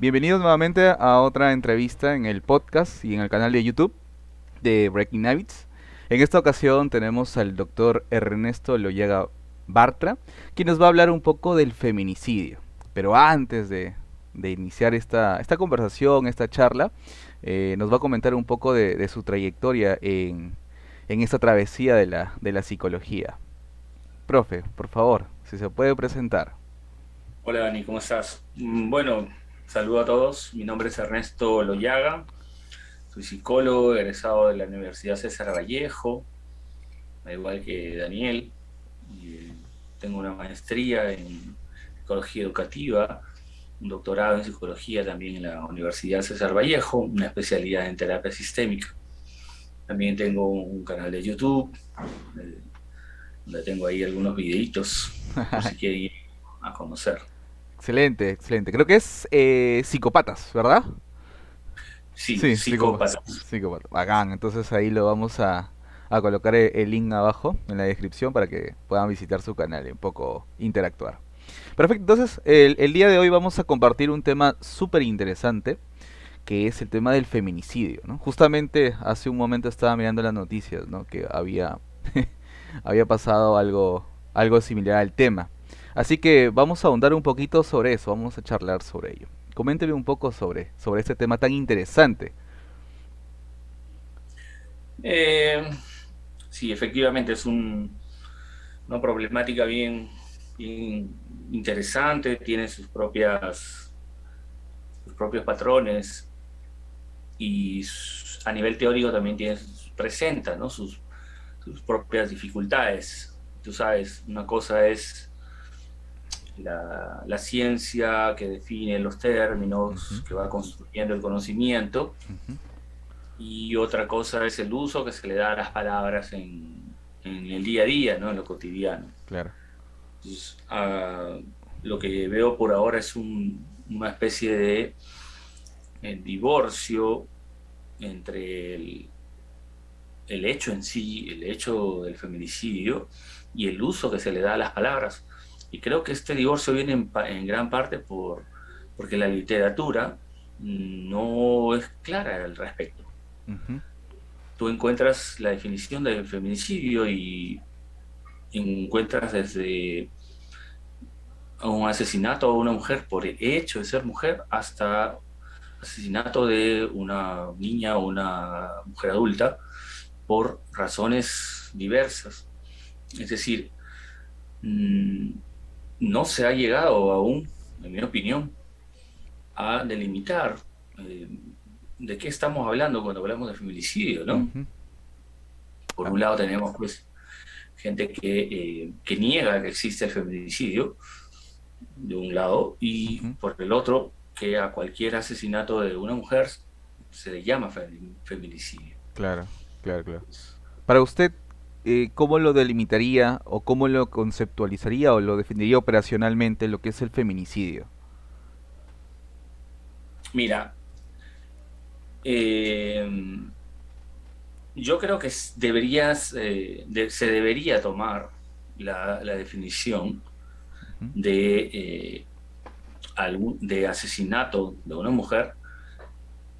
Bienvenidos nuevamente a otra entrevista en el podcast y en el canal de YouTube de Breaking Habits. En esta ocasión tenemos al doctor Ernesto Loyaga Bartra, quien nos va a hablar un poco del feminicidio. Pero antes de, iniciar esta, esta conversación, esta charla, eh, nos va a comentar un poco de, su trayectoria en, en, esta travesía de la, de la psicología. Profe, por favor, si se puede presentar. Hola Dani, ¿cómo estás? Mm, bueno, Saludo a todos, mi nombre es Ernesto Loyaga, soy psicólogo egresado de la Universidad César Vallejo, al igual que Daniel. Eh, tengo una maestría en psicología educativa, un doctorado en psicología también en la Universidad César Vallejo, una especialidad en terapia sistémica. También tengo un canal de YouTube, eh, donde tengo ahí algunos videitos, por si quieren ir a conocer. Excelente, excelente. Creo que es eh, Psicópatas, ¿verdad? Sí, sí Psicópatas. Psicópatas. Bacán, entonces ahí lo vamos a, colocar e, el, link abajo en la descripción para que puedan visitar su canal y un poco interactuar. Perfecto, entonces el, el día de hoy vamos a compartir un tema súper interesante que es el tema del feminicidio. ¿no? Justamente hace un momento estaba mirando las noticias ¿no? que había, había pasado algo, algo similar al tema. Así que vamos a ahondar un poquito sobre eso, vamos a charlar sobre ello. Coménteme un poco sobre, sobre este tema tan interesante. Eh, sí, efectivamente es una problemática bien, interesante, tiene sus propias sus propios patrones y a nivel teórico también tiene, presenta ¿no? sus, sus propias dificultades. Tú sabes, una cosa es la, ciencia que define los términos, que va construyendo el conocimiento, y otra cosa es el uso que se le da a las palabras en, el día a día, ¿no? en lo cotidiano. Claro. Ah, lo que veo por ahora es una especie de eh, divorcio entre el, el hecho en sí, el hecho del feminicidio y el uso que se le da a las palabras. Y creo que este divorcio viene en, gran parte por, porque la literatura no es clara al respecto. Tú encuentras la definición del feminicidio y encuentras desde un asesinato a una mujer por el hecho de ser mujer hasta asesinato de una niña o una mujer adulta por razones diversas. Es decir, mm, no se ha llegado aún, en mi opinión, a delimitar eh, de qué estamos hablando cuando hablamos de feminicidio, ¿no? Por un lado tenemos pues gente que, eh, niega que existe el feminicidio, de un lado, y por el otro, que a cualquier asesinato de una mujer se le llama feminicidio. Claro, claro, claro. Para usted, eh, ¿cómo lo delimitaría o cómo lo conceptualizaría o lo definiría operacionalmente lo que es el feminicidio? Mira, eh, yo creo que deberías, eh, se debería tomar la, definición de, de asesinato de una mujer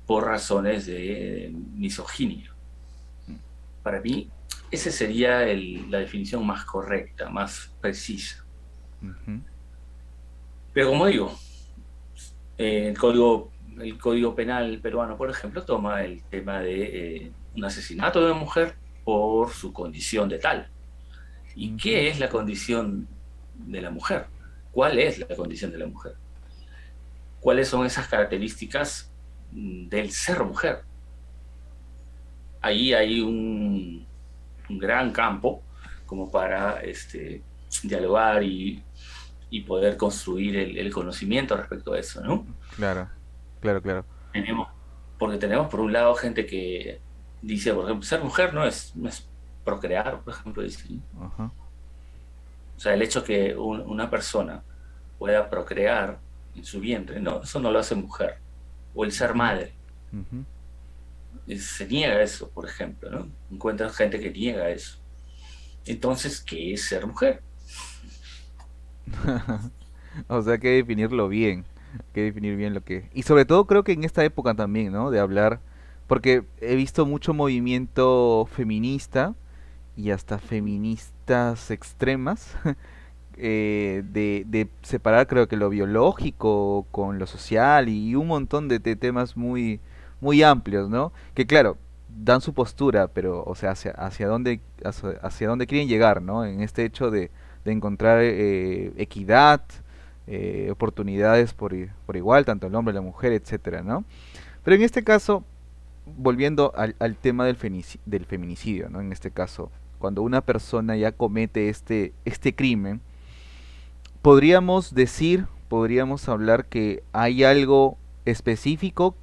por razones de misoginia. Para mí, esa sería la definición más correcta, más precisa. Pero como digo, eh, el, código, el Código Penal peruano, por ejemplo, toma el tema de eh, un asesinato de una mujer por su condición de tal. ¿Y qué es la condición de la mujer? ¿Cuál es la condición de la mujer? ¿Cuáles son esas características mm, del ser mujer? Ahí hay un, un gran campo como para este, dialogar y, poder construir el, conocimiento respecto a eso, ¿no? Claro, claro, claro. Tenemos, porque tenemos por un lado gente que dice, por ejemplo, ser mujer no es, procrear, por ejemplo, O sea, el hecho que una persona pueda procrear en su vientre, no, eso no lo hace mujer. O el ser madre se niega eso, por ejemplo, ¿no? Encuentras gente que niega eso. Entonces, ¿qué es ser mujer? o sea, hay que definirlo bien. Hay que definir bien lo que... Y sobre todo creo que en esta época también, ¿no? De hablar, porque he visto mucho movimiento feminista y hasta feministas extremas eh, de, de separar creo que lo biológico con lo social y un montón de, de temas muy, muy amplios, ¿no? Que claro, dan su postura, pero, o sea, hacia, hacia dónde, hacia, dónde quieren llegar, ¿no? En este hecho de, de encontrar eh, equidad, eh, oportunidades por, por igual, tanto el hombre, la mujer, etcétera, ¿no? Pero en este caso, volviendo al, al tema del, del feminicidio, ¿no? En este caso, cuando una persona ya comete este, este crimen, podríamos decir, podríamos hablar que hay algo específico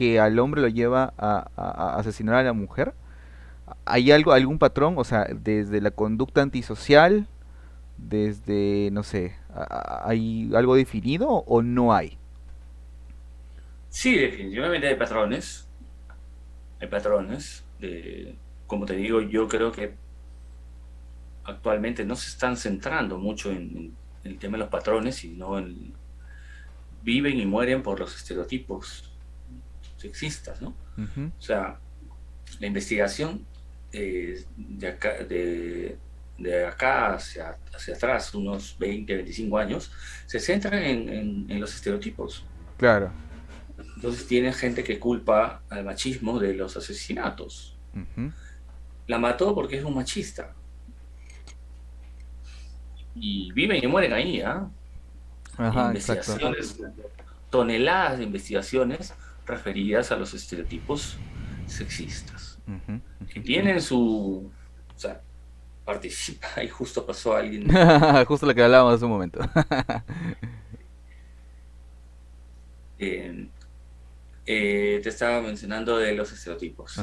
que al hombre lo lleva a, asesinar a la mujer. ¿Hay algo, algún patrón? O sea, desde la conducta antisocial, desde, no sé, ¿hay algo definido o no hay? Sí, definitivamente hay patrones, hay patrones. De, como te digo, yo creo que actualmente no se están centrando mucho en, en el tema de los patrones, sino en viven y mueren por los estereotipos sexistas, ¿no? O sea, la investigación eh, de acá, de, de acá hacia, hacia atrás, unos 20, 25 años, se centra en, en- en los estereotipos. Claro. Entonces tiene gente que culpa al machismo de los asesinatos. La mató porque es un machista. Y viven y mueren ahí, ¿ah? Ajá, exacto. Investigaciones, toneladas de investigaciones referidas a los estereotipos sexistas. que tienen su, o sea, participa y justo pasó alguien, Justo lo que hablábamos hace un momento. eh, eh, te estaba mencionando de los estereotipos.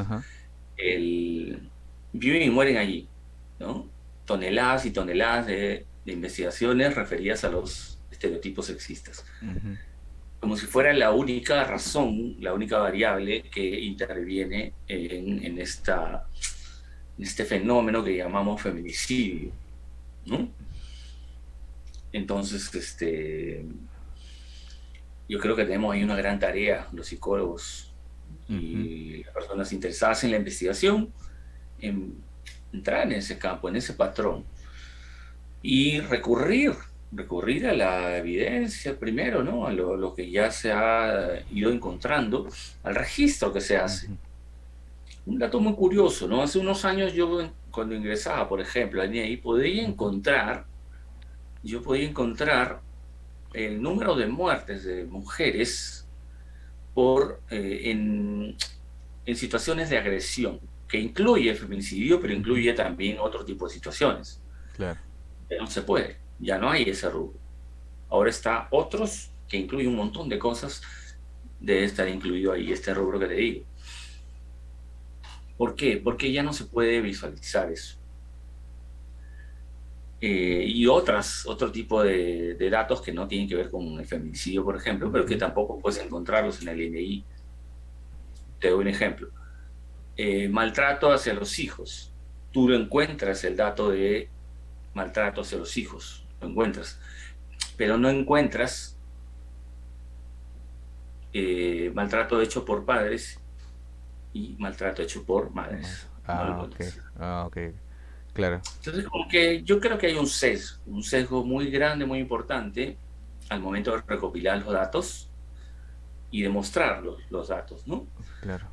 El, viven y mueren allí, ¿no? Toneladas y toneladas de, de investigaciones referidas a los estereotipos sexistas, ujú, como si fuera la única razón, la única variable que interviene en, en esta, en este fenómeno que llamamos feminicidio, ¿no? Entonces, este, yo creo que tenemos ahí una gran tarea, los psicólogos y las personas interesadas en la investigación, en entrar en ese campo, en ese patrón y recurrir, recurrir a la evidencia primero, ¿no? A lo, lo que ya se ha ido encontrando, al registro que se hace. Un dato muy curioso, ¿no? Hace unos años yo cuando ingresaba, por ejemplo, INEI, podía encontrar, yo podía encontrar el número de muertes de mujeres por, eh, en, en situaciones de agresión, que incluye feminicidio, pero incluye también otro tipo de situaciones. Claro. Pero no se puede, ya no hay ese rubro. Ahora está otros que incluye un montón de cosas, debe estar incluido ahí este rubro que te digo. ¿Por qué? Porque ya no se puede visualizar eso. Eh, y otras, otro tipo de, de datos que no tienen que ver con el feminicidio, por ejemplo, pero que tampoco puedes encontrarlos en el INI. Te doy un ejemplo. Eh, maltrato hacia los hijos. Tú lo encuentras el dato de maltrato hacia los hijos, lo encuentras, pero no encuentras eh, maltrato hecho por padres y maltrato hecho por madres. Ah, ok. encuentras. Ah, ok. Claro. Entonces, como que yo creo que hay un sesgo, un sesgo muy grande, muy importante al momento de recopilar los datos y demostrar los, los datos, ¿no? Claro.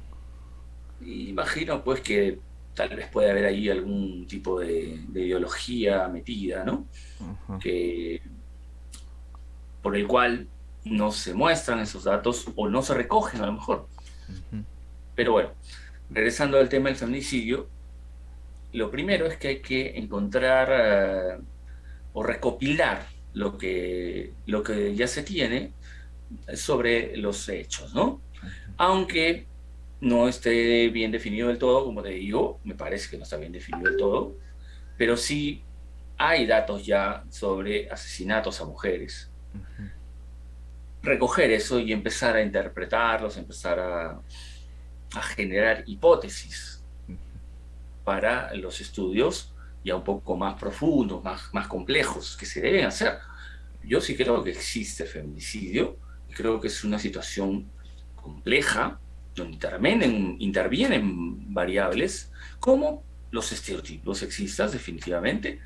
Y imagino pues que tal vez puede haber ahí algún tipo de, de ideología metida, ¿no? Que, por el cual no se muestran esos datos o no se recogen a lo mejor. Pero bueno, regresando al tema del feminicidio, lo primero es que hay que encontrar eh, o recopilar lo que, lo que ya se tiene sobre los hechos, ¿no? Aunque no esté bien definido del todo, como te digo, me parece que no está bien definido del todo, pero sí hay datos ya sobre asesinatos a mujeres. Ujú. Recoger eso y empezar a interpretarlos, empezar a, a generar hipótesis para los estudios ya un poco más profundos, más, más complejos, que se deben hacer. Yo sí creo que existe feminicidio, creo que es una situación compleja, donde intervienen, intervienen variables como los estereotipos sexistas, definitivamente,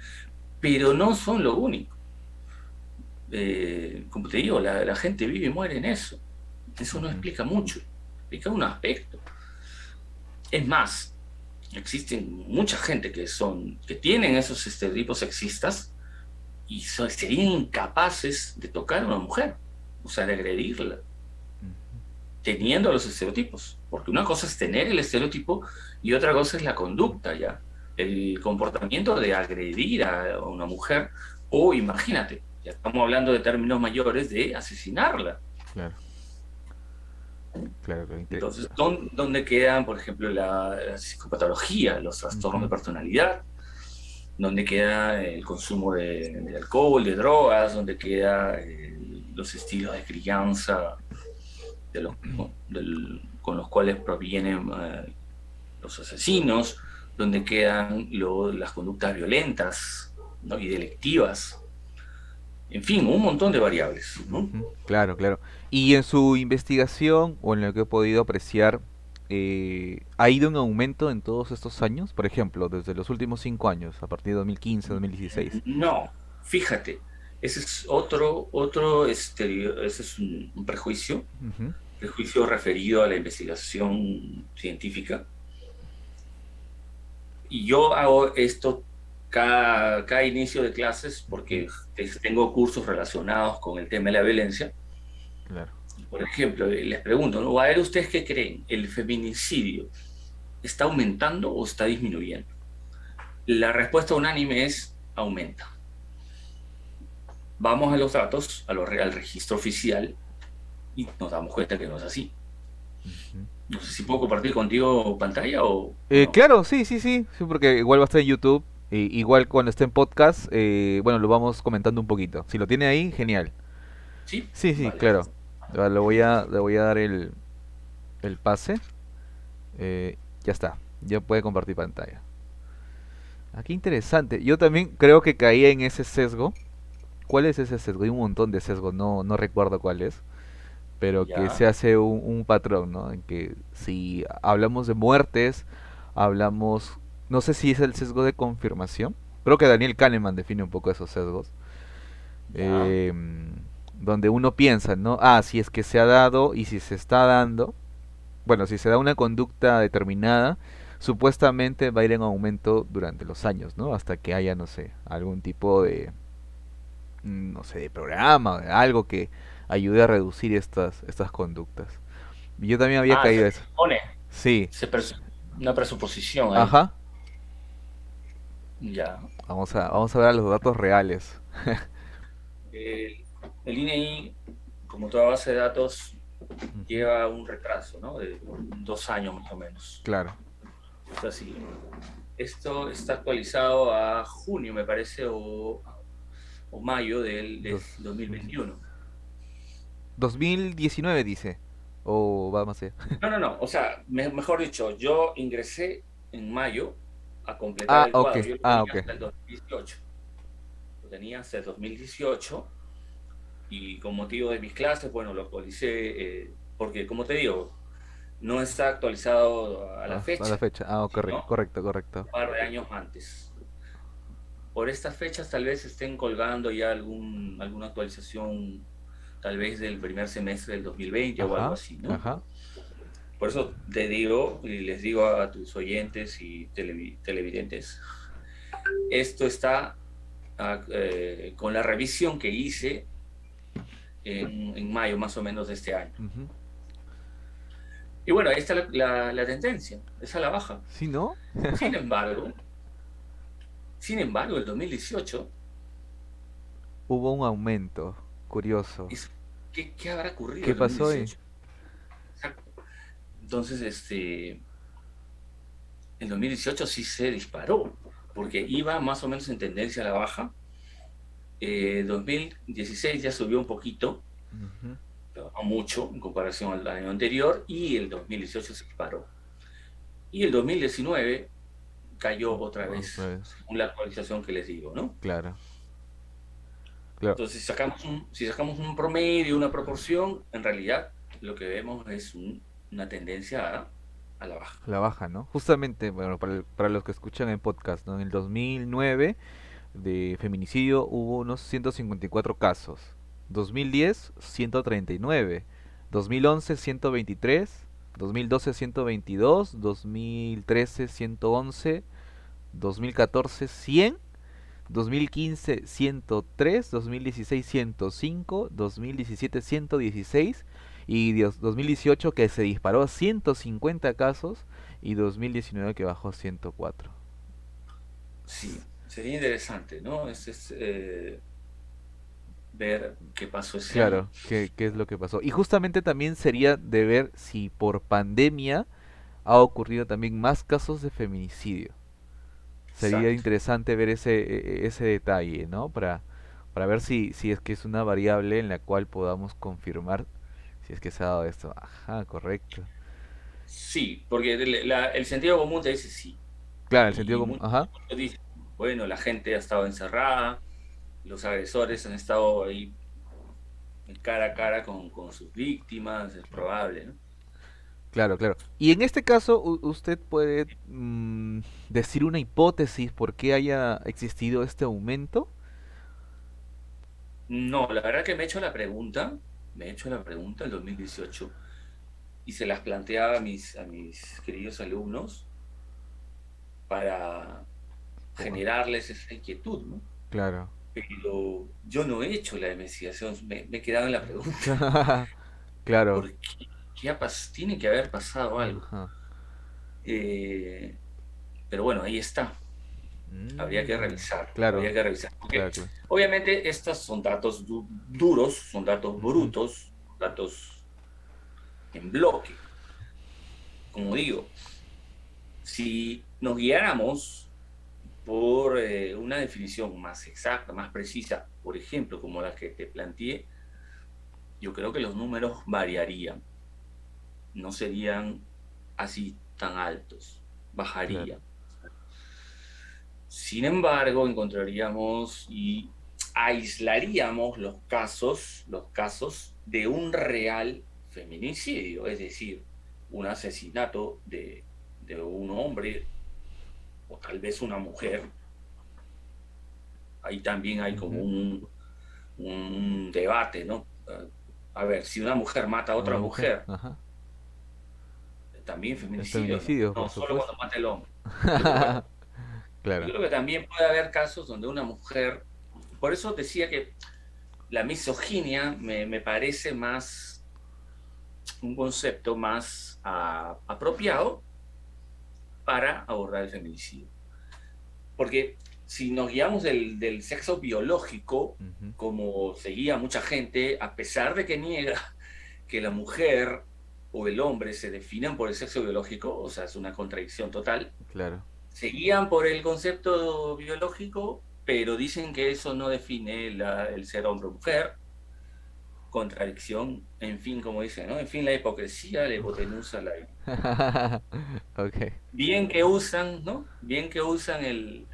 pero no son lo único. Eh, como te digo, la, gente vive y muere en eso. Eso no explica mucho, explica un aspecto. Es más, existen mucha gente que son, que tienen esos estereotipos sexistas y serían incapaces de tocar a una mujer, o sea, de agredirla, teniendo los estereotipos. Porque una cosa es tener el estereotipo y otra cosa es la conducta ya. El comportamiento de agredir a una mujer o imagínate, ya estamos hablando de términos mayores de asesinarla. Claro. Claro, Entonces, ¿dónde quedan, por ejemplo, la, psicopatología, los trastornos de personalidad? ¿Dónde queda el consumo de, alcohol, de drogas? ¿Dónde quedan eh, los estilos de crianza de los, con los cuales provienen eh, los asesinos? ¿Dónde quedan las conductas violentas y delictivas? En fin, un montón de variables. Claro, claro. Y en su investigación, o en lo que he podido apreciar, eh, ¿ha ido en aumento en todos estos años? Por ejemplo, desde los últimos cinco años, a partir de 2015, 2016. No, fíjate, ese es otro, otro ese es un, prejuicio, prejuicio referido a la investigación científica. Y yo hago esto cada, inicio de clases porque tengo cursos relacionados con el tema de la violencia. Por ejemplo, les pregunto, ¿no? a ver ustedes qué creen, ¿el feminicidio está aumentando o está disminuyendo? La respuesta unánime es aumenta. Vamos a los datos, a lo, al registro oficial, y nos damos cuenta que no es así. No sé si puedo compartir contigo pantalla o... Eh, claro, sí, sí, sí, sí, porque igual va a estar en YouTube igual cuando esté en podcast, eh, bueno, lo vamos comentando un poquito. Si lo tiene ahí, genial. Sí, sí, sí claro. Le voy a, le voy a dar el, el pase. Eh, ya está, ya puede compartir pantalla. Aquí ah, interesante. Yo también creo que caí en ese sesgo. ¿Cuál es ese sesgo? Hay un montón de sesgos, no, no recuerdo cuál es. Pero que se hace un, un patrón, ¿no? En que si hablamos de muertes, hablamos no sé si es el sesgo de confirmación. Creo que Daniel Kahneman define un poco esos sesgos. Em, donde uno piensa, ¿no? Ah, si es que se ha dado y si se está dando, bueno, si se da una conducta determinada, supuestamente va a ir en aumento durante los años, ¿no? Hasta que haya, no sé, algún tipo de, mm, no sé, de programa, algo que ayude a reducir estas, estas conductas. Yo también había ah, caído eso. Sí. una presuposición. Ajá. Ya. Vamos a, vamos a ver los datos reales. el, INEI, como toda base de datos, lleva un retraso, ¿no? De dos años más o menos. Claro. Es así. Esto está actualizado a junio, me parece, o, o mayo del, 2021. 2019 dice. O va más allá. No, no, no. O sea, mejor dicho, yo ingresé en mayo a completar ah, el cuadro. Yo lo ah, tenía hasta el 2018. Lo tenía hasta el 2018 y con motivo de mis clases, bueno, lo actualicé eh, porque, como te digo, no está actualizado a la ah, fecha. A la fecha, ah, correcto, correcto, correcto. Un par de años antes. Por estas fechas tal vez estén colgando ya algún, alguna actualización, tal vez del primer semestre del 2020 o algo así, ¿no? Ajá. Por eso te digo y les digo a tus oyentes y televidentes, esto está ah, eh, con la revisión que hice en, mayo más o menos de este año. Y bueno, ahí está la, la, tendencia, es a la baja. ¿Sí, no? sin embargo, sin embargo, el 2018 hubo un aumento curioso. ¿Qué, habrá ocurrido? ¿Qué pasó ahí? Entonces, este, en 2018 sí se disparó, porque iba más o menos en tendencia a la baja. Eh, 2016 ya subió un poquito, no mucho en comparación al año anterior, y el 2018 se disparó. Y el 2019 cayó otra vez, según la actualización que les digo, ¿no? Claro. Entonces, si sacamos, un, si sacamos un promedio, una proporción, en realidad lo que vemos es una tendencia a, la baja. La baja, ¿no? Justamente, bueno, para, para los que escuchan en podcast, ¿no? En el 2009 de feminicidio hubo unos 154 casos. 2010, 139. 2011, 123. 2012, 122. 2013, 111. 2014, 100. 2015 103, 2016 105, 2017 116 y 2018 que se disparó a 150 casos y 2019 que bajó a 104. Sí, sería interesante, ¿no? Es, eh, ver qué pasó ese Claro, Qué, qué es lo que pasó. Y justamente también sería de ver si por pandemia ha ocurrido también más casos de feminicidio. Sería interesante ver ese, e, e, ese detalle, ¿no? Para, para ver si, si es que es una variable en la cual podamos confirmar si es que se ha dado esto. Ajá, correcto. Sí, porque el sentido común te dice sí. Claro, el sentido común. Ajá. bueno, la gente ha estado encerrada, los agresores han estado ahí cara a cara con, con sus víctimas, es probable, ¿no? Claro, claro. Y en este caso, ¿usted puede mm, decir una hipótesis por qué haya existido este aumento? No, la verdad que me he hecho la pregunta, me he hecho la pregunta en 2018 y se las planteaba a mis, a mis queridos alumnos para generarles esa inquietud, ¿no? Claro. Pero yo no he hecho la investigación, me, he quedado en la pregunta. claro. ¿Por tiene que haber pasado algo. Eh, pero bueno, ahí está. Habría que mm, revisar. Claro. Habría que revisar. Obviamente, estos son datos duros, son datos brutos, datos en bloque. Como digo, si nos guiáramos por eh, una definición más exacta, más precisa, por ejemplo, como la que te planteé, yo creo que los números variarían no serían así tan altos, bajarían. Sin embargo, encontraríamos y aislaríamos los casos, los casos de un real feminicidio, es decir, un asesinato de, un hombre o tal vez una mujer. Ahí también hay como un, un, debate, ¿no? A ver, si una mujer mata a otra mujer, también feminicidio. no, solo cuando mata el hombre. claro. Yo creo que también puede haber casos donde una mujer, por eso decía que la misoginia me, parece más un concepto más ah, apropiado para abordar el feminicidio. Porque si nos guiamos del, sexo biológico, como seguía mucha gente, a pesar de que niega que la mujer o el hombre se definan por el sexo biológico, o sea, es una contradicción total. Claro. Se guían por el concepto biológico, pero dicen que eso no define el ser hombre o mujer. Contradicción, en fin, como dicen, ¿no? En fin, la hipocresía, la hipotenusa, la... okay. Bien que usan, ¿no? Bien que usan el,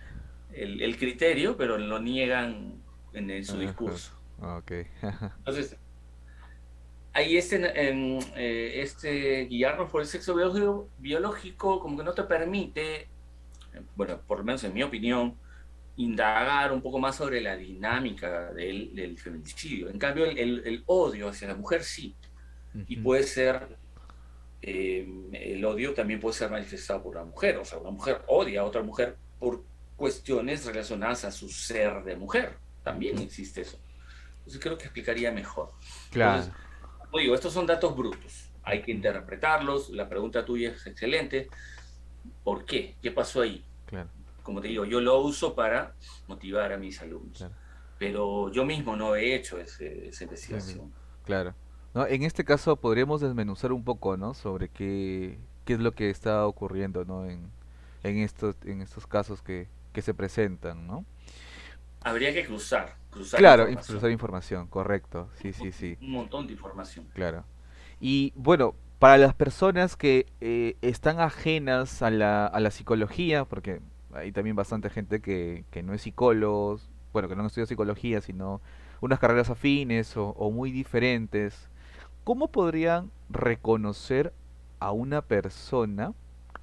criterio, pero lo niegan en, su discurso. Okay. Entonces, ahí este, eh, este guiarnos por el sexo biológico, como que no te permite, bueno, por lo menos en mi opinión, indagar un poco más sobre la dinámica del, feminicidio. En cambio, el, odio hacia la mujer sí. Y puede ser, eh, el odio también puede ser manifestado por la mujer. O sea, una mujer odia a otra mujer por cuestiones relacionadas a su ser de mujer. También existe eso. Entonces creo que explicaría mejor. Claro digo, estos son datos brutos. Hay que interpretarlos. La pregunta tuya es excelente. ¿Por qué? ¿Qué pasó ahí? Como te digo, yo lo uso para motivar a mis alumnos. Pero yo mismo no he hecho esa investigación. Claro. No, en este caso podríamos desmenuzar un poco, ¿no? Sobre qué, qué es lo que está ocurriendo, ¿no? En, en, estos, en estos casos que, que se presentan, ¿no? Habría que cruzar claro, cruzar información, correcto. Sí, sí, sí. Un montón de información. Claro. Y bueno, para las personas que eh, están ajenas a la, a la psicología, porque hay también bastante gente que, que no es psicólogo, bueno, que no estudia psicología, sino unas carreras afines o, o muy diferentes, ¿cómo podrían reconocer a una persona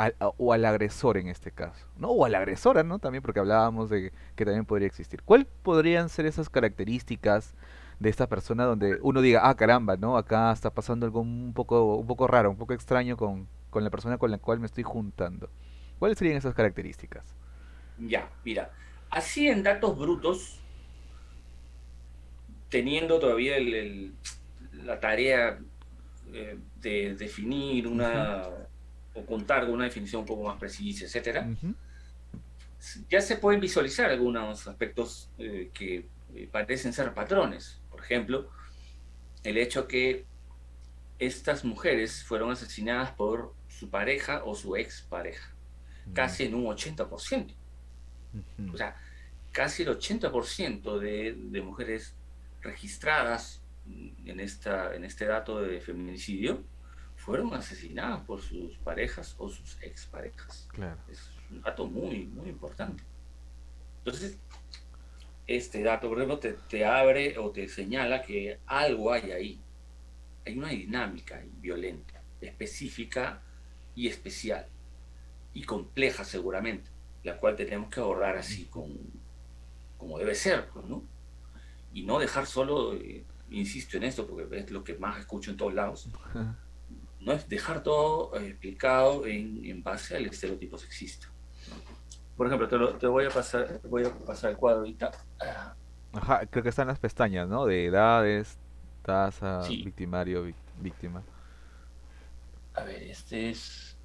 al- a- o al agresor en este caso? ¿No? O a la agresora, ¿no? También porque hablábamos de que también podría existir. ¿Cuál podrían ser esas características de esta persona donde uno diga, ah, caramba, ¿no? Acá está pasando algo un poco, un poco raro, un poco extraño con, con la persona con la cual me estoy juntando. ¿Cuáles serían esas características? Ya, mira, así en datos brutos, teniendo todavía el- el- la tarea eh, de definir una o contar con una definición un poco más precisa, etcétera, ujú, ya se pueden visualizar algunos aspectos eh, que eh, parecen ser patrones. Por ejemplo, el hecho que estas mujeres fueron asesinadas por su pareja o su expareja, mm, casi en un 80%. O ujú, sea, casi el 80% de, de mujeres registradas en, esta, en este dato de feminicidio fueron asesinadas por sus parejas o sus exparejas. Claro. Es un dato muy, muy importante. Entonces, este dato, por ejemplo, te, te abre o te señala que algo hay ahí. Hay una dinámica violenta, específica y especial, y compleja seguramente, la cual tenemos que abordar así, con, como debe ser, pues, ¿no? Y no dejar solo, eh, insisto en esto, porque es lo que más escucho en todos lados, no es dejar todo eh, explicado en, en base al estereotipo sexista. Por ejemplo, te, lo- te voy a pasar, voy a pasar el cuadro ahorita. Ah, Ajá, creo que están las pestañas, ¿no? De edades, tasa, sí, victimario, vic- víctima. a ver, este es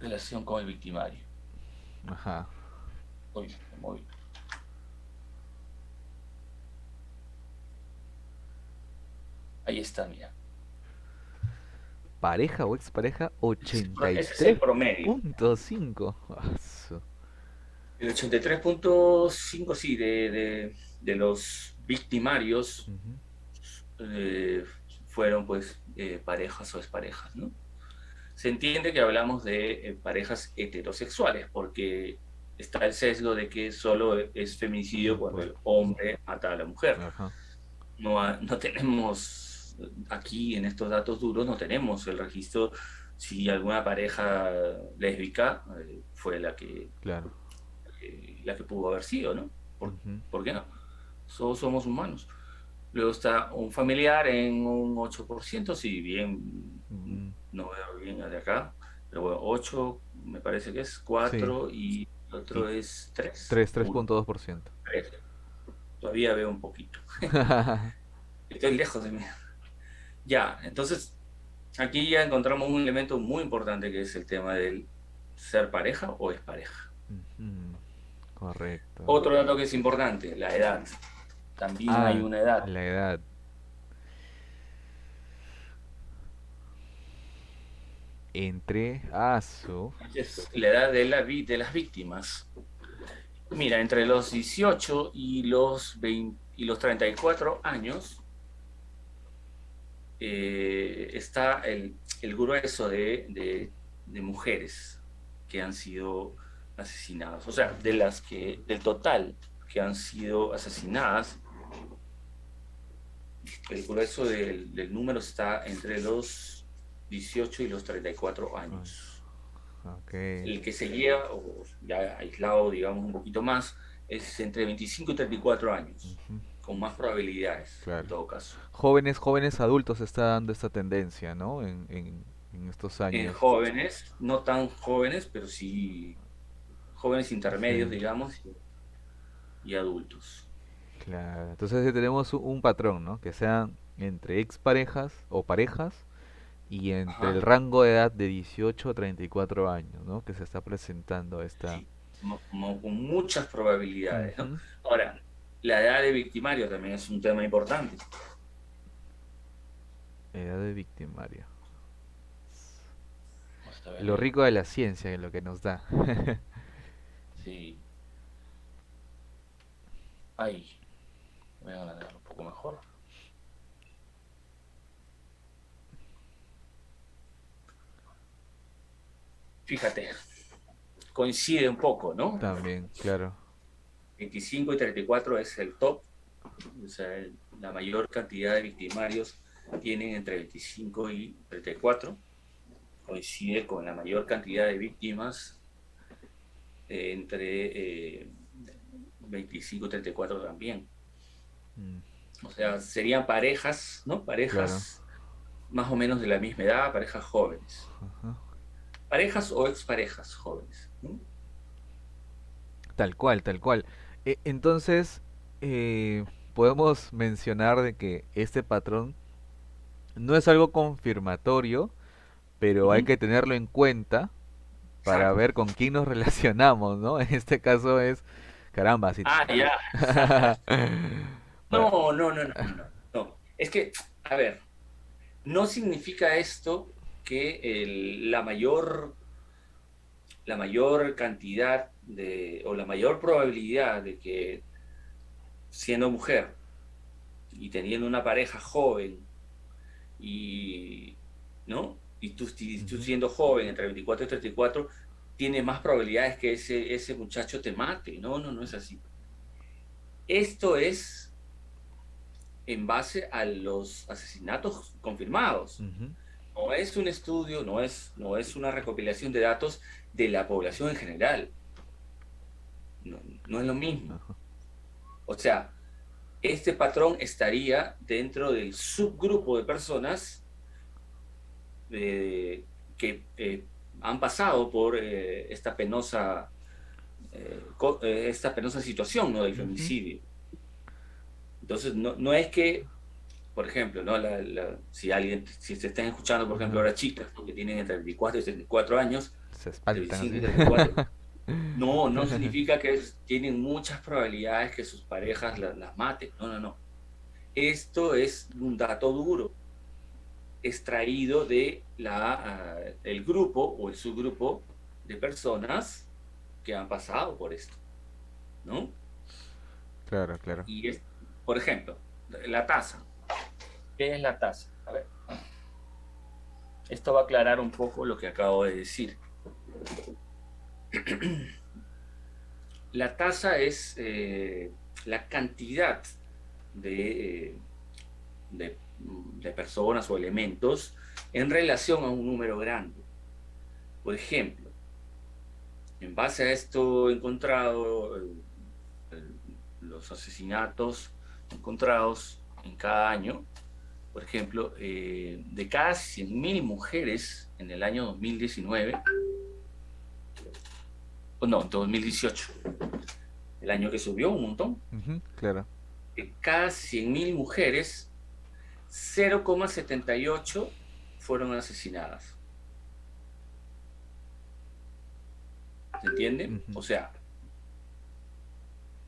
relación con el victimario. Ajá. Uy, Ahí está, mira. Pareja o expareja, Ese es pro- ese es el promedio. 83.5. Ah, El 83.5, sí, de, de, de los victimarios eh, fueron pues eh, parejas o exparejas, ¿no? Se entiende que hablamos de eh, parejas heterosexuales, porque está el sesgo de que solo es feminicidio cuando el hombre mata a la mujer. No, no tenemos aquí en estos datos duros, no tenemos el registro si alguna pareja lésbica eh, fue la que, Claro. eh, la que pudo haber sido, ¿no? ¿Por, qué no? Todos somos humanos. Luego está un familiar en un 8%, si bien no veo bien de acá, pero bueno, 8 me parece que es Sí. 4 y el otro Y es 3. 3, 3.2%. Todavía veo un poquito. Estoy lejos de mí. Ya, entonces aquí ya encontramos un elemento muy importante que es el tema del ser pareja o expareja. Ujú, Correcto. Otro dato que es importante, la edad. También hay Ah, una edad. la edad. Entre ASO. Es la edad de, la, de las víctimas. Mira, entre los 18 y los, 20 y los 34 años eh, está el, el grueso de, de- de mujeres que han sido asesinadas. O sea, de las que, del total que han sido asesinadas, el grueso del, del número está entre los 18 y los 34 años. Ok. El que se lleva, o ya aislado, digamos, un poquito más, es entre 25 y 34 años, con más probabilidades, Claro. en todo caso. Jóvenes, jóvenes adultos está dando esta tendencia, ¿no? En, en, en estos En años. jóvenes, no tan jóvenes, pero sí jóvenes intermedios, Sí. digamos, y, y adultos. Claro. Entonces tenemos un patrón, ¿no? Que sean entre exparejas o parejas y entre Ajá. el rango de edad de 18 a 34 años, ¿no? Que se está presentando esta... Sí, con muchas probabilidades, Ahora, la edad de victimario también es un tema importante. Edad de victimario. Lo rico de la ciencia es lo que nos da. Sí. Ahí. Voy a ganar un poco mejor. Fíjate, coincide un poco, ¿no? También, claro. 25 y 34 es el top, o sea, la mayor cantidad de victimarios tienen entre 25 y 34, coincide con la mayor cantidad de víctimas eh, entre 25 y 34 también. Mm. O sea, serían parejas, ¿no? Parejas más o menos de la misma edad, parejas jóvenes. Parejas o exparejas jóvenes. Tal cual, tal cual. E, entonces, eh, podemos mencionar de que este patrón no es algo confirmatorio, pero hay que tenerlo en cuenta para ver con quién nos relacionamos, ¿no? En este caso es, caramba, si... Ah, ya. no, no, no, no, no. Es que, a ver, no significa esto que la mayor la mayor cantidad de o la mayor probabilidad de que siendo mujer y teniendo una pareja joven y no y tú, siendo joven entre 24 y 34 tienes más probabilidades que ese, ese muchacho te mate. No no no es así. Esto es en base a los asesinatos confirmados. No es un estudio, no es, no es una recopilación de datos de la población en general. No, es lo mismo. O sea, este patrón estaría dentro del subgrupo de personas eh, que eh, han pasado por eh, esta penosa esta penosa situación ¿no? del femicidio. Entonces, no, no es que, por ejemplo, ¿no? si alguien, si se están escuchando, por ejemplo, ahora chicas que tienen entre 24 y 34 años, no, no significa que tienen muchas probabilidades que sus parejas las, maten. No, no, no. Esto es un dato duro extraído de la, ah, el grupo o el subgrupo de personas que han pasado por esto. ¿No? Claro, claro. Y es, por ejemplo, la tasa. ¿Qué es la tasa? A ver. Esto va a aclarar un poco lo que acabo de decir. La tasa es eh, la cantidad de, de, personas o elementos en relación a un número grande. Por ejemplo, en base a esto encontrado, los asesinatos encontrados en cada año, por ejemplo, eh, de cada 100.000 mujeres en el año 2019, o no, 2018, el año que subió un montón, claro. de cada 100.000 mujeres, 0,78 fueron asesinadas. ¿Se entiende? O sea,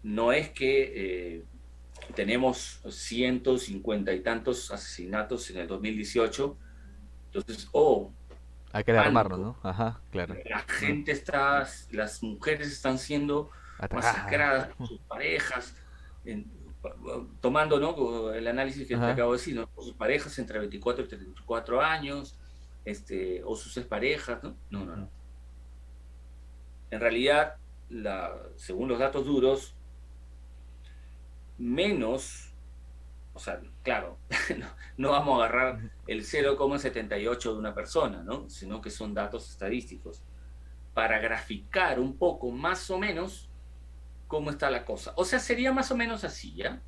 no es que eh, tenemos 150 y tantos asesinatos en el 2018. Entonces, oh. Hay que alarmarnos, ¿no? Ajá, claro. La gente está, las mujeres están siendo masacradas por sus parejas, tomando ¿no? el análisis que te acabo de decir, ¿no? sus parejas entre 24 y 34 años, este, o sus exparejas, ¿no? No, no, no. En realidad, la, según los datos duros, menos, o sea, claro, no, vamos a agarrar el 0,78 de una persona, ¿no? Sino que son datos estadísticos, para graficar un poco más o menos cómo está la cosa. O sea, sería más o menos así, ¿ya?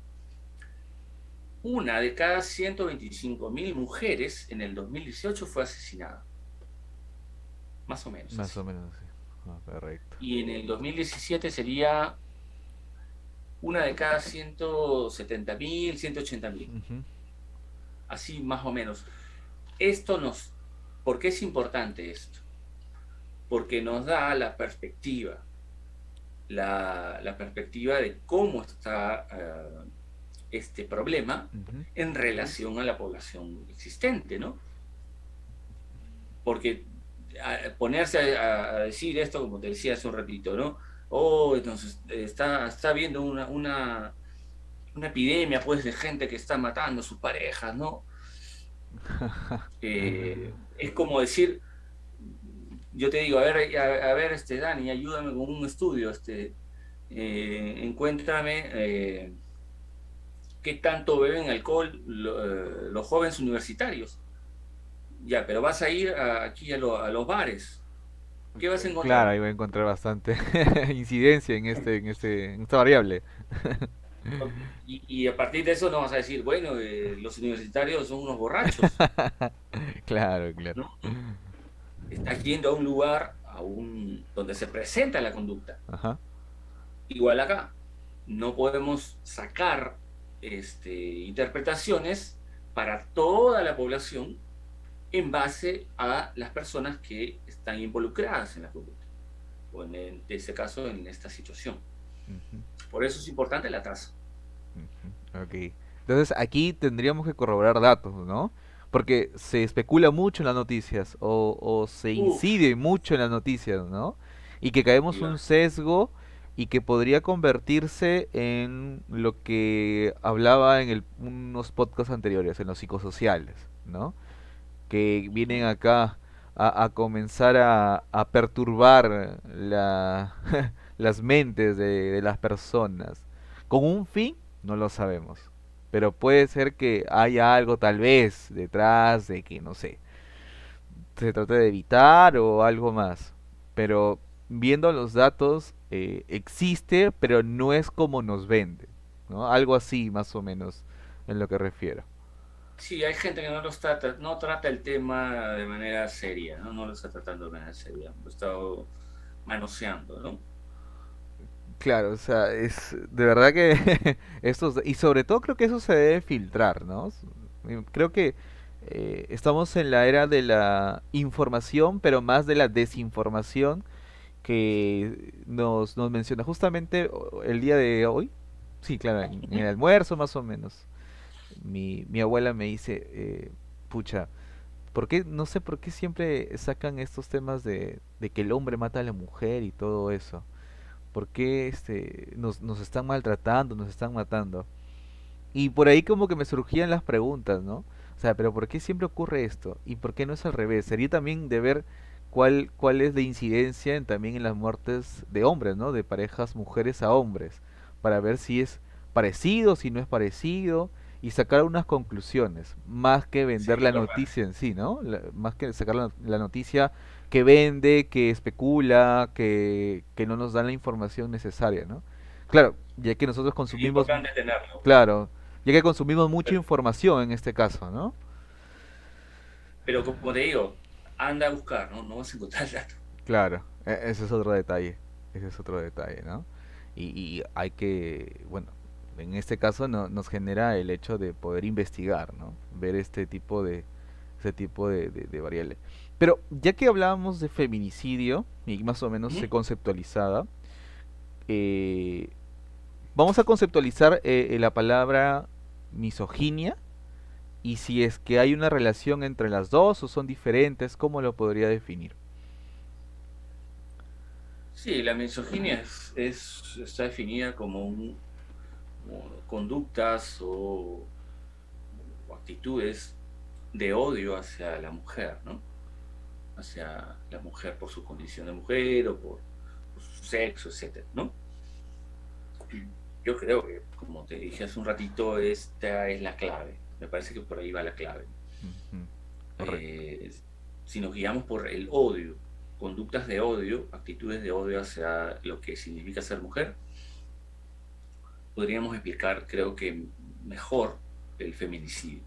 Una de cada 125 mil mujeres en el 2018 fue asesinada. Más o menos. Más o menos, sí. Ah, y en el 2017 sería una de cada 170 mil, 180 mil. Así más o menos. Esto nos... ¿Por qué es importante esto? Porque nos da la perspectiva, la, perspectiva de cómo está eh, este problema en relación a la población existente, ¿no? Porque ponerse a, decir esto, como te decía hace un ratito, ¿no? Oh, entonces está, está habiendo una, una, epidemia pues de gente que está matando a sus parejas, ¿no? Eh, es como decir, yo te digo, a ver, a, ver, este Dani, ayúdame con un estudio, este, eh, encuéntrame eh, qué tanto beben alcohol eh, los jóvenes universitarios. Ya, pero vas a ir aquí a, los bares. ¿Qué vas a encontrar? Claro, ahí voy a encontrar bastante incidencia en, este, en, este, en esta variable. Y, a partir de eso no vas a decir, bueno, los universitarios son unos borrachos. claro, claro. Estás yendo a un lugar a un, donde se presenta la conducta. Igual acá, no podemos sacar este, interpretaciones para toda la población en base a las personas que están involucradas en la conducta, o en, ese caso, en esta situación. Por eso es importante la tasa. Ok. Entonces aquí tendríamos que corroborar datos, ¿no? Porque se especula mucho en las noticias o, se incide mucho en las noticias, ¿no? Y que caemos un sesgo y que podría convertirse en lo que hablaba en unos podcasts anteriores, en los psicosociales, ¿no? Que vienen acá a, comenzar a, perturbar las mentes de las personas. ¿Con un fin? No lo sabemos. Pero puede ser que haya algo tal vez detrás de que, no sé, se trate de evitar o algo más. Pero viendo los datos, eh, existe, pero no es como nos vende. ¿no? Algo así, más o menos, en lo que refiero. Sí, hay gente que no los trata, no trata el tema de manera seria, no, lo está tratando de manera seria, lo está manoseando, ¿no? Claro, o sea, es de verdad que estos y sobre todo creo que eso se debe filtrar, ¿no? Creo que eh, estamos en la era de la información, pero más de la desinformación que nos, nos menciona justamente el día de hoy. Sí, claro, en, el almuerzo más o menos. Mi, mi abuela me dice, eh, pucha, ¿por qué, no sé por qué siempre sacan estos temas de, de que el hombre mata a la mujer y todo eso? ¿Por qué este, nos, nos están maltratando, nos están matando? Y por ahí como que me surgían las preguntas, ¿no? O sea, pero ¿por qué siempre ocurre esto? ¿Y por qué no es al revés? Sería también de ver cuál, cuál es la incidencia en, también en las muertes de hombres, ¿no? De parejas mujeres a hombres, para ver si es parecido, si no es parecido, y sacar unas conclusiones, más que vender la noticia en sí, ¿no? más que sacar la, noticia que vende, que especula, que, que no nos dan la información necesaria, ¿no? Claro, ya que nosotros consumimos... Claro, ya que consumimos mucha información en este caso, ¿no? Pero como te digo, anda a buscar, ¿no? No vas a encontrar el dato. Claro, e, ese es otro detalle, ese es otro detalle, ¿no? Y, y hay que, bueno, en este caso no, nos genera el hecho de poder investigar, ¿no? Ver este tipo de, ese tipo de, de, variables. Pero ya que hablábamos de feminicidio y más o menos se conceptualizaba, eh, vamos a conceptualizar eh, la palabra misoginia y si es que hay una relación entre las dos o son diferentes, ¿cómo lo podría definir? Sí, la misoginia es, está definida como un, conductas o, actitudes de odio hacia la mujer, ¿no? Hacia la mujer por su condición de mujer o por, su sexo, etc. ¿no? Yo creo que, como te dije hace un ratito, esta es la clave. Me parece que por ahí va la clave. Eh, si nos guiamos por el odio, conductas de odio, actitudes de odio hacia lo que significa ser mujer, podríamos explicar, creo que mejor, el feminicidio.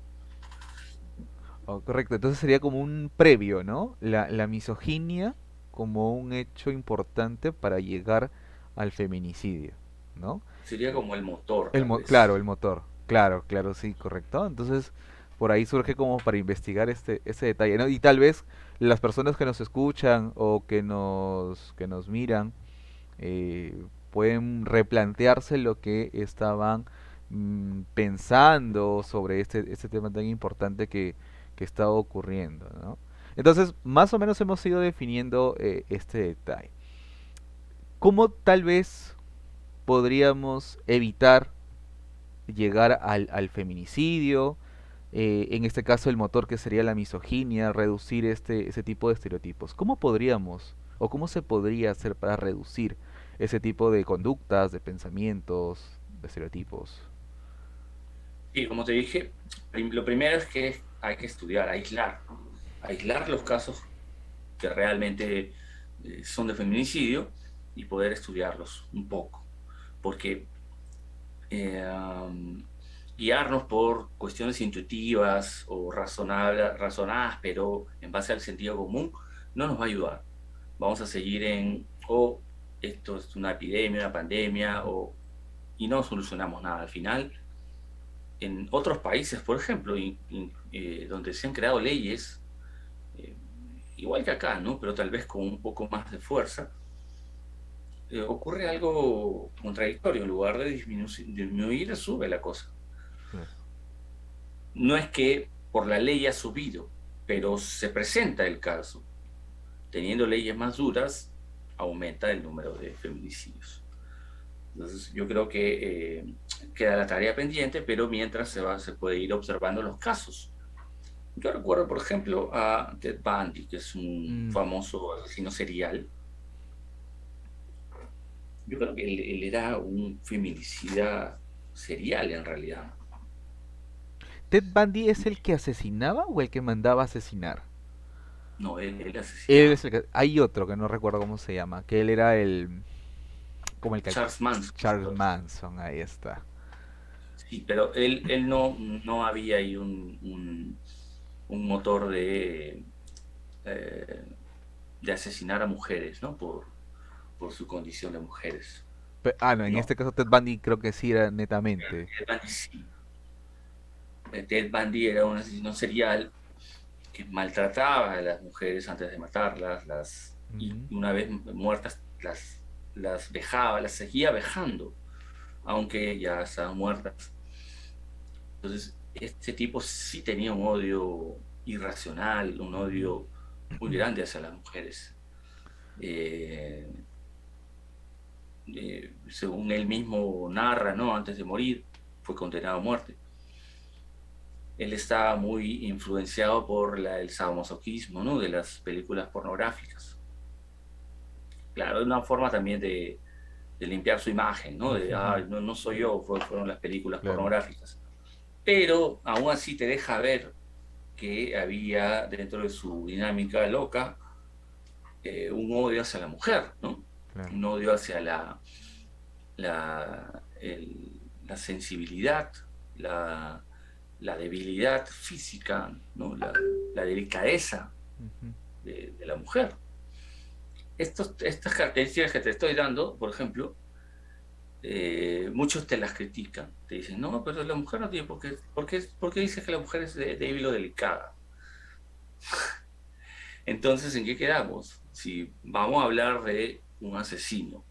Oh, correcto, entonces sería como un previo, ¿no? La, la misoginia como un hecho importante para llegar al feminicidio, ¿no? Sería como el motor. El claro, el motor. Claro, claro, sí, correcto. Entonces, por ahí surge como para investigar este ese detalle, ¿no? Y tal vez las personas que nos escuchan o que nos que nos miran eh, pueden replantearse lo que estaban mm, pensando sobre este, este tema tan importante que, que está ocurriendo. ¿no? Entonces, más o menos hemos ido definiendo eh, este detalle. ¿Cómo tal vez podríamos evitar llegar al, al feminicidio? Eh, en este caso el motor que sería la misoginia, reducir este, ese tipo de estereotipos. ¿Cómo podríamos o cómo se podría hacer para reducir ese tipo de conductas, de pensamientos, de estereotipos. Y como te dije, lo primero es que hay que estudiar, aislar, aislar los casos que realmente eh, son de feminicidio y poder estudiarlos un poco, porque eh, guiarnos por cuestiones intuitivas o razonadas, pero en base al sentido común, no nos va a ayudar. Vamos a seguir en, o esto es una epidemia, una pandemia, o, y no solucionamos nada. Al final, en otros países, por ejemplo, eh, donde se han creado leyes, eh, igual que acá, ¿no? pero tal vez con un poco más de fuerza, eh, ocurre algo contradictorio. En lugar de disminuir, sube la cosa. No es que por la ley ha subido, pero se presenta el caso. Teniendo leyes más duras, aumenta el número de feminicidios. Entonces, yo creo que eh, queda la tarea pendiente, pero mientras se, va, se puede ir observando los casos. Yo recuerdo, por ejemplo, a Ted Bundy, que es un mm. famoso asesino serial. Yo creo que él, era un feminicida serial en realidad. ¿Ted Bundy es el que asesinaba o el que mandaba asesinar? No, él, él asesinaba. Hay otro que no recuerdo cómo se llama, que él era el como el Charles Manson. Charles Manson, ahí está. Sí, pero él, él no, no había ahí un, un, motor de, eh, de asesinar a mujeres, ¿no? Por, por su condición de mujeres. ah, no, en este caso Ted Bundy creo que sí era netamente. Ted Bundy sí. Ted Bundy era un asesino serial que maltrataba a las mujeres antes de matarlas, las, y una vez muertas las las dejaba, las seguía dejando, aunque ya estaban muertas. Entonces, este tipo sí tenía un odio irracional, un odio muy grande hacia las mujeres. Eh, eh, según él mismo narra, ¿no? antes de morir, fue condenado a muerte. Él estaba muy influenciado por la, el sadomasoquismo ¿no? de las películas pornográficas claro, es una forma también de, limpiar su imagen, ¿no? De, no, no, soy yo, fueron las películas pornográficas. Pero aún así te deja ver que había dentro de su dinámica loca eh, un odio hacia la mujer, ¿no? Un odio hacia la, la, la sensibilidad, la, la, debilidad física, ¿no? la, delicadeza de, de la mujer estas características que te estoy dando, por ejemplo, eh, muchos te las critican. Te dicen, no, pero la mujer no tiene por qué. ¿Por qué, por qué dices que la mujer es débil o delicada? Entonces, ¿en qué quedamos? Si vamos a hablar de un asesino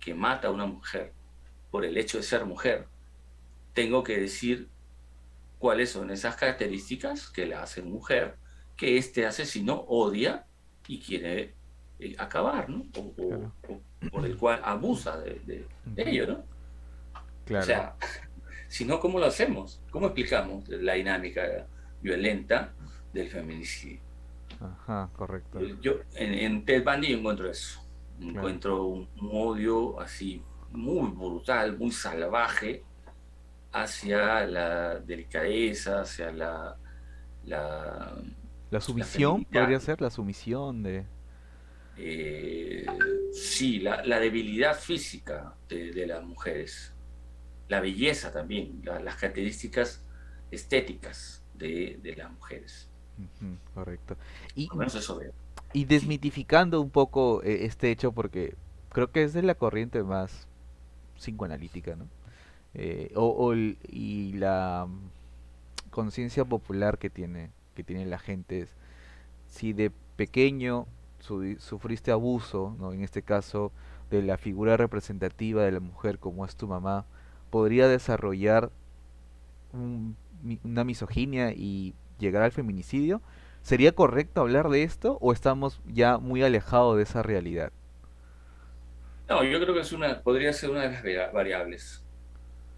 que mata a una mujer por el hecho de ser mujer, tengo que decir cuáles son esas características que la hacen mujer que este asesino odia y quiere eh, acabar, ¿no? O, por el cual abusa de, ello, ¿no? Claro. O sea, si no, ¿cómo lo hacemos? ¿Cómo explicamos la dinámica violenta del feminicidio? Ajá, correcto. Yo en, Ted Bundy encuentro eso. Encuentro un, odio así muy brutal, muy salvaje hacia la delicadeza, hacia la... La, la sumisión, podría ser la sumisión de... Eh, sí, la, debilidad física de, las mujeres, la belleza también, las características estéticas de, las mujeres. correcto. Y, y desmitificando un poco eh, este hecho, porque creo que es de la corriente más psicoanalítica, ¿no? Eh, o, y la conciencia popular que tiene, que tiene la gente es, si de pequeño sufriste abuso, ¿no? en este caso de la figura representativa de la mujer como es tu mamá, podría desarrollar una misoginia y llegar al feminicidio. ¿Sería correcto hablar de esto o estamos ya muy alejados de esa realidad? No, yo creo que es una, podría ser una de las variables.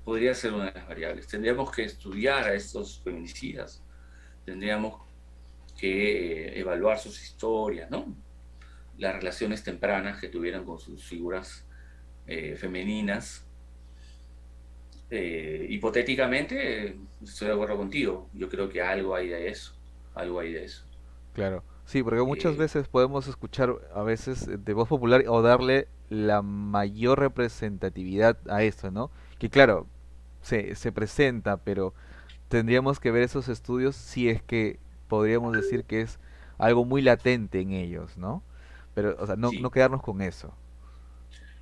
Podría ser una de las variables. Tendríamos que estudiar a estos feminicidas. Tendríamos que eh, evaluar sus historias, ¿no? las relaciones tempranas que tuvieron con sus figuras eh, femeninas. Eh, hipotéticamente, estoy de acuerdo contigo. Yo creo que algo hay de eso. Algo hay de eso. Claro. Sí, porque muchas Eh, veces podemos escuchar a veces de voz popular o darle la mayor representatividad a esto, ¿no? Que claro, se, se presenta, pero tendríamos que ver esos estudios si es que podríamos decir que es algo muy latente en ellos, ¿no? Pero, o sea, no, no quedarnos con eso.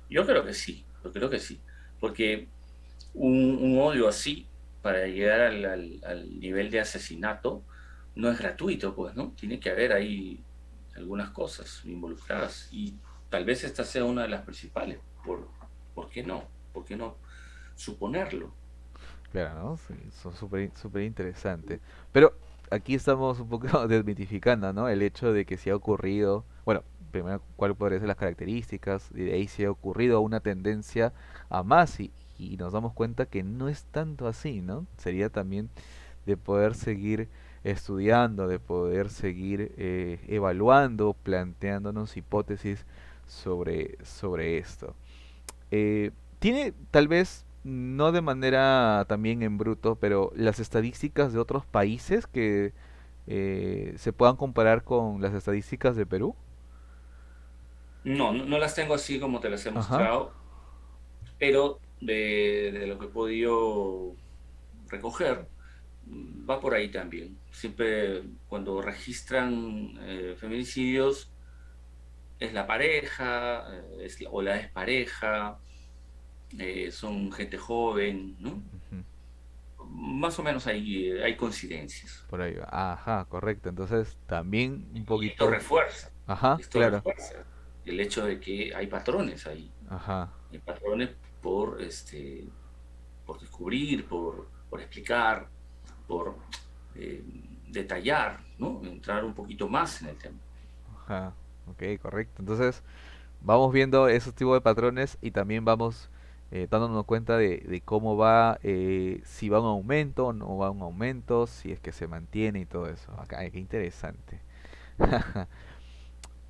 yo creo que sí. Yo creo que sí. Porque un, un odio así, para llegar al, al- al nivel de asesinato, no es gratuito, pues, ¿no? Tiene que haber ahí algunas cosas involucradas y tal vez esta sea una de las principales. ¿Por, por qué no? ¿Por qué no suponerlo? Claro, ¿no? Son súper súper interesante. Pero aquí estamos un poco desmitificando, ¿no? El hecho de que se ha ocurrido, bueno, primero, cuál podrían ser las características, y de ahí se ha ocurrido una tendencia a más, y, y nos damos cuenta que no es tanto así, ¿no? Sería también de poder seguir estudiando, de poder seguir eh, evaluando, planteándonos hipótesis sobre, sobre esto. Eh, tiene tal vez no de manera también en bruto, pero las estadísticas de otros países que eh, se puedan comparar con las estadísticas de Perú. No, no, no las tengo así como te las he Ajá, mostrado, pero de, de lo que he podido recoger, va por ahí también. Siempre cuando registran eh, feminicidios, es la pareja, eh, es la- o la expareja, eh, son gente joven, ¿no? Más o menos ahí eh, hay coincidencias. por ahí va. Ajá, correcto. Entonces también un Y esto poquito. refuerza, Ajá, esto claro. refuerza el hecho de que hay patrones ahí, Ajá, hay patrones por, este, por descubrir, por, por explicar, por eh, detallar, ¿no? Entrar un poquito más en el tema. ajá. Ok, correcto. Entonces vamos viendo esos tipos de patrones y también vamos eh, dándonos cuenta de, cómo va, eh, si va un aumento o no va un aumento, si es que se mantiene y todo eso. Acá, qué interesante.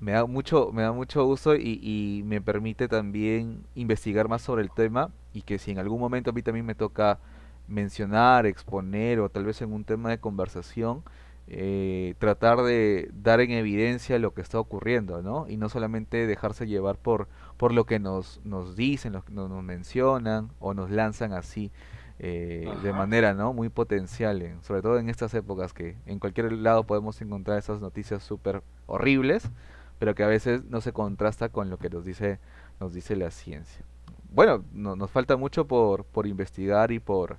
Me da mucho, me da mucho gusto y, y me permite también investigar más sobre el tema y que si en algún momento a mí también me toca mencionar, exponer o tal vez en un tema de conversación, eh, tratar de dar en evidencia lo que está ocurriendo, ¿no? Y no solamente dejarse llevar por, por lo que nos, nos dicen, lo que nos, nos mencionan o nos lanzan así eh, de manera, ¿no? Muy potencial, en- sobre todo en estas épocas que en cualquier lado podemos encontrar esas noticias súper horribles pero que a veces no se contrasta con lo que nos dice, nos dice la ciencia. Bueno, no- nos falta mucho por, por investigar y por,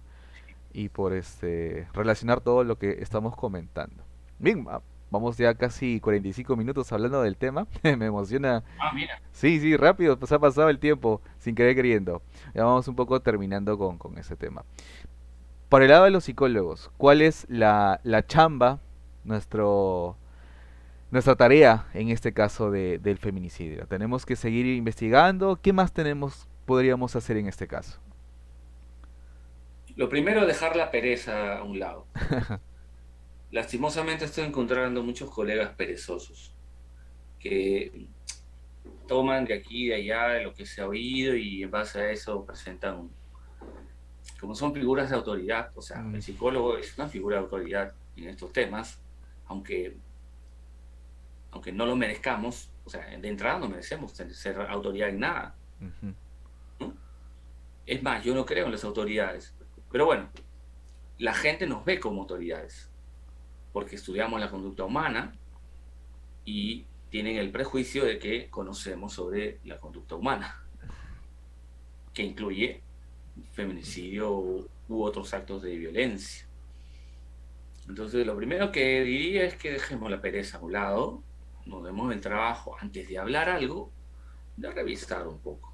y por este, relacionar todo lo que estamos comentando. Bien, va- vamos ya casi 45 minutos hablando del tema. Me emociona. Ah, mira. Sí, sí, rápido, pues ha pasado el tiempo, sin querer queriendo. Ya vamos un poco terminando con, con ese tema. Por el lado de los psicólogos, ¿cuál es la, la chamba, nuestro, nuestra tarea en este caso de, del feminicidio. Tenemos que seguir investigando. ¿Qué más tenemos, podríamos hacer en este caso? Lo primero, dejar la pereza a un lado. Lastimosamente estoy encontrando muchos colegas perezosos que toman de aquí y de allá de lo que se ha oído y en base a eso presentan, como son figuras de autoridad, o sea, Mm, el psicólogo es una figura de autoridad en estos temas, aunque, aunque no lo merezcamos, o sea, de entrada no merecemos ser autoridad en nada. Es más, yo no creo en las autoridades, pero bueno, la gente nos ve como autoridades, porque estudiamos la conducta humana y tienen el prejuicio de que conocemos sobre la conducta humana, que incluye feminicidio u otros actos de violencia. Entonces, lo primero que diría es que dejemos la pereza a un lado, nos demos el trabajo antes de hablar algo, de revisar un poco,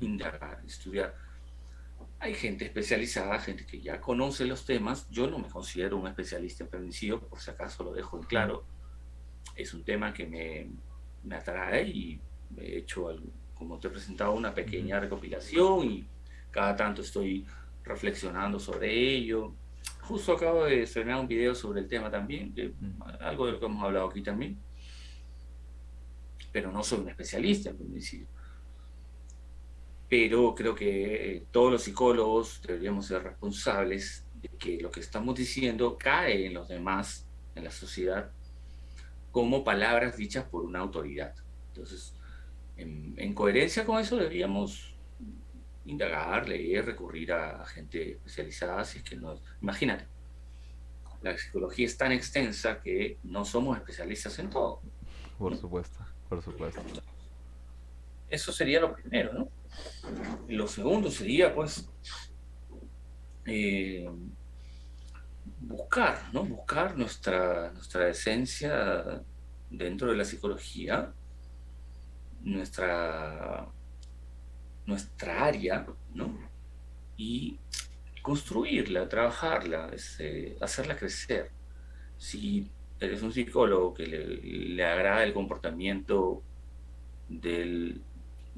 indagar, estudiar. Hay gente especializada, gente que ya conoce los temas. Yo no me considero un especialista en feminicidio, por si acaso lo dejo en claro. Es un tema que me, me atrae y he hecho, algo- como te he presentado, una pequeña recopilación y cada tanto estoy reflexionando sobre ello. Justo acabo de estrenar un video sobre el tema también, de algo de lo que hemos hablado aquí también, pero no soy un especialista en feminicidio. Pero creo que eh, todos los psicólogos deberíamos ser responsables de que lo que estamos diciendo cae en los demás, en la sociedad, como palabras dichas por una autoridad. Entonces, en, coherencia con eso deberíamos indagar, leer, recurrir a, gente especializada, si es que no... Imagínate, la psicología es tan extensa que no somos especialistas en todo. Por supuesto, por supuesto. Eso sería lo primero, ¿no? Lo segundo sería, pues, eh, buscar, ¿no? Buscar nuestra, nuestra esencia dentro de la psicología, nuestra, nuestra área, ¿no? Y construirla, trabajarla, este, hacerla crecer. Si eres un psicólogo que le, agrada el comportamiento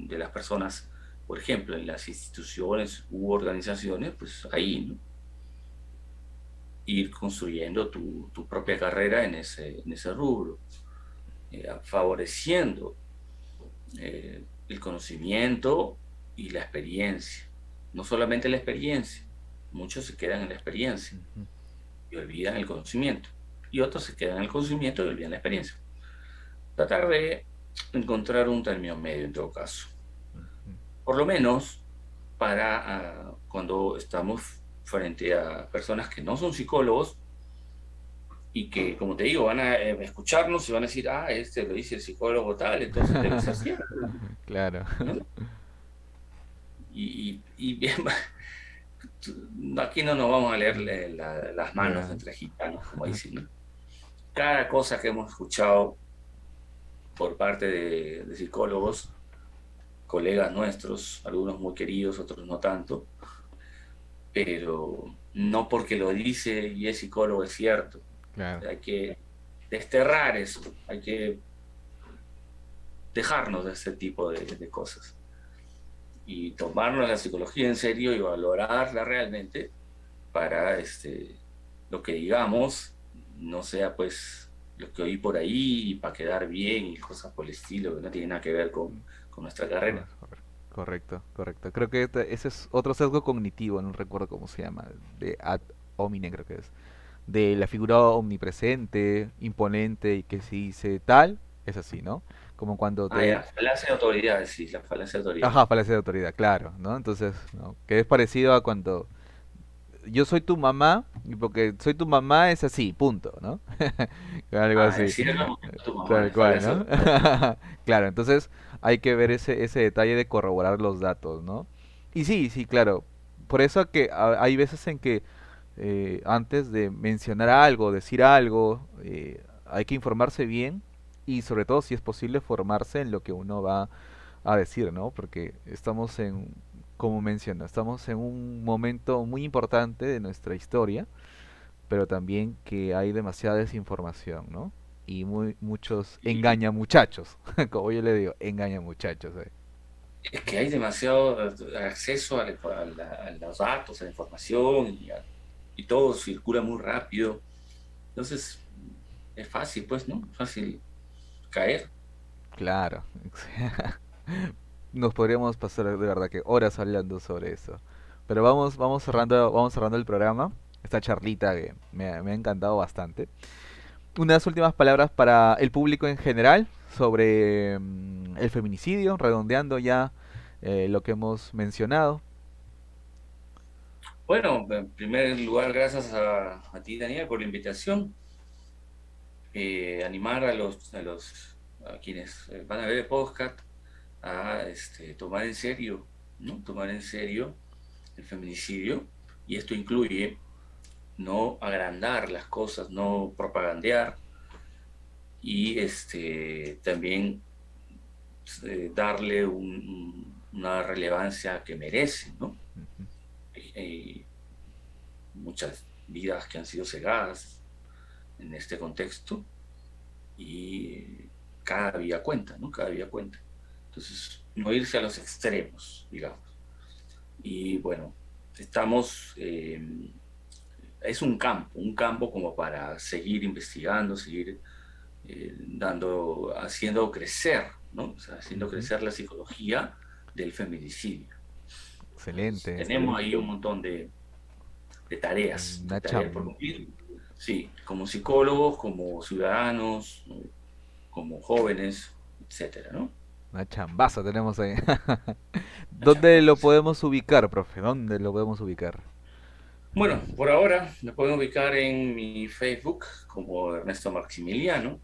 de las personas, por ejemplo, en las instituciones u organizaciones, pues ahí, ¿no? Ir construyendo tu, propia carrera en ese, en ese rubro, eh, favoreciendo eh, el conocimiento y la experiencia. No solamente la experiencia, muchos se quedan en la experiencia y olvidan el conocimiento, y otros se quedan en el conocimiento y olvidan la experiencia. Tratar de encontrar un término medio en todo caso por lo menos para ah, cuando estamos frente a personas que no son psicólogos y que, como te digo, van a eh, escucharnos y van a decir, ah, este lo dice el psicólogo tal, entonces debe ser cierto. Claro. Y, bien, aquí no nos vamos a leer las manos entre gitanos, como dicen. Cada cosa que hemos escuchado por parte de psicólogos colegas nuestros, algunos muy queridos, otros no tanto, pero no porque lo dice y es psicólogo es cierto. Hay que desterrar eso, hay que dejarnos de ese tipo de, cosas y tomarnos la psicología en serio y valorarla realmente para este, lo que digamos no sea pues lo que oí por ahí para quedar bien y cosas por el estilo que no tiene nada que ver con, nuestra carrera. Correcto, correcto. Creo que este, ese es otro sesgo cognitivo, no recuerdo cómo se llama, de ad hominem creo que es. De la figura omnipresente, imponente y que si dice tal, es así, ¿no? Como cuando ah, te... Ah, falacia de autoridad, sí, la falacia de autoridad. Ajá, falacia de autoridad, claro, ¿no? Entonces, ¿no? que es parecido a cuando yo soy tu mamá, y porque soy tu mamá es así, punto, ¿no? Algo ah, así. Tal cual, ¿no? claro, entonces hay que ver ese, ese detalle de corroborar los datos, ¿no? Y sí, sí, claro. Por eso que hay veces en que eh, antes de mencionar algo, decir algo, eh, hay que informarse bien y sobre todo si es posible formarse en lo que uno va a decir, ¿no? Porque estamos en, como menciono, estamos en un momento muy importante de nuestra historia, pero también que hay demasiada desinformación, ¿no? y muy, muchos engaña muchachos, como yo le digo, engaña muchachos. Eh. Es que hay demasiado acceso a, los datos, a la información y, todo circula muy rápido. Entonces, es fácil, pues, ¿no? Fácil caer. Claro. Nos podríamos pasar de verdad que horas hablando sobre eso. Pero vamos, vamos cerrando, vamos cerrando el programa. Esta charlita que me, ha encantado bastante unas últimas palabras para el público en general sobre mm, el feminicidio, redondeando ya eh, lo que hemos mencionado. Bueno, en primer lugar, gracias a, ti, Daniel, por la invitación. Eh, animar a los, a los a quienes van a ver el podcast a este, tomar en serio, ¿no? Tomar en serio el feminicidio. Y esto incluye no agrandar las cosas, no propagandear y este, también eh, darle una relevancia que merece, ¿no? muchas vidas que han sido cegadas en este contexto y cada día cuenta, ¿no? Cada día cuenta. Entonces, no irse a los extremos, digamos. Y bueno, estamos eh, es un campo, un campo como para seguir investigando, seguir eh, dando, haciendo crecer, ¿no? haciendo crecer la psicología del feminicidio. Excelente. tenemos ahí un montón de, tareas, Una tareas por cumplir. Sí, como psicólogos, como ciudadanos, como jóvenes, etcétera, ¿no? Una chambaza tenemos ahí. ¿Dónde lo podemos ubicar, profe? ¿Dónde lo podemos ubicar? Bueno, por ahora me pueden ubicar en mi Facebook como Ernesto Maximiliano,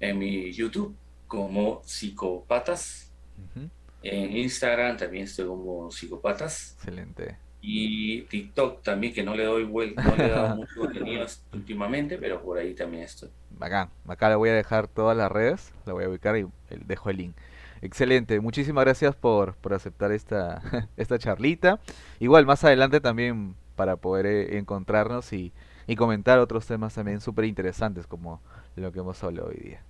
en mi YouTube como Psicopatas, en Instagram también estoy como Psicopatas. Excelente. Y TikTok también, que no le doy vuelta, no le he dado mucho contenido últimamente, pero por ahí también estoy. Bacán. Acá le voy a dejar todas las redes, la voy a ubicar y dejo el link. Excelente, muchísimas gracias por, por aceptar esta, esta charlita. Igual más adelante también para poder eh, encontrarnos y, y, comentar otros temas también súper interesantes como lo que hemos hablado hoy día.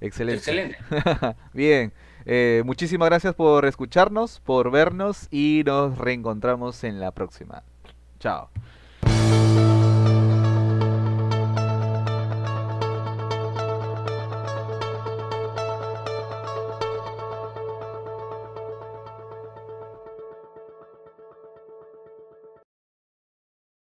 Excelente. Excelente. Bien, eh, muchísimas gracias por escucharnos, por vernos y nos reencontramos en la próxima. Chao.